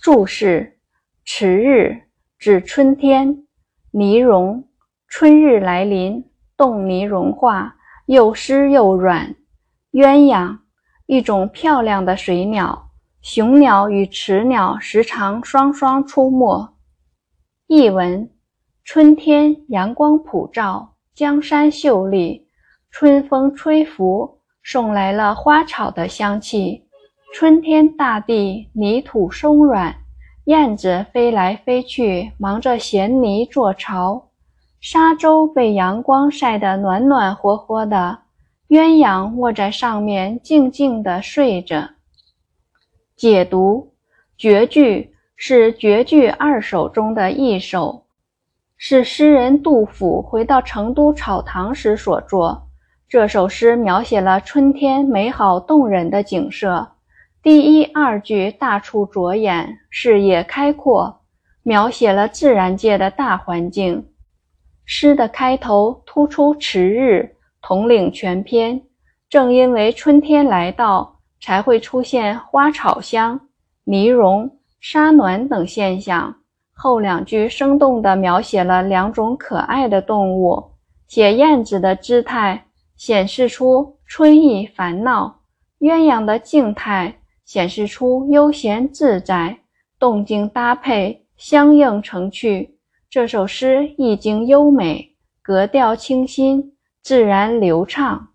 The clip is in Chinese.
注释：迟日指春天，泥融春日来临，冻泥融化，又湿又软。鸳鸯一种漂亮的水鸟，雄鸟与雌鸟时常双双出没。译文：春天阳光普照，江山秀丽，春风吹拂，送来了花草的香气。春天，大地泥土松软，燕子飞来飞去，忙着衔泥做巢。沙洲被阳光晒得暖暖和和的，鸳鸯卧在上面静静地睡着。解读：绝句是绝句二首中的一首，是诗人杜甫回到成都草堂时所作。这首诗描写了春天美好动人的景色。第一、二句大出着眼，视野开阔，描写了自然界的大环境。诗的开头突出迟日，统领全篇。正因为春天来到，才会出现花草香、泥融、沙暖等现象。后两句生动地描写了两种可爱的动物，写燕子的姿态，显示出春意繁闹；鸳鸯的静态。显示出悠闲自在，动静搭配相映成趣。这首诗意境优美，格调清新，自然流畅。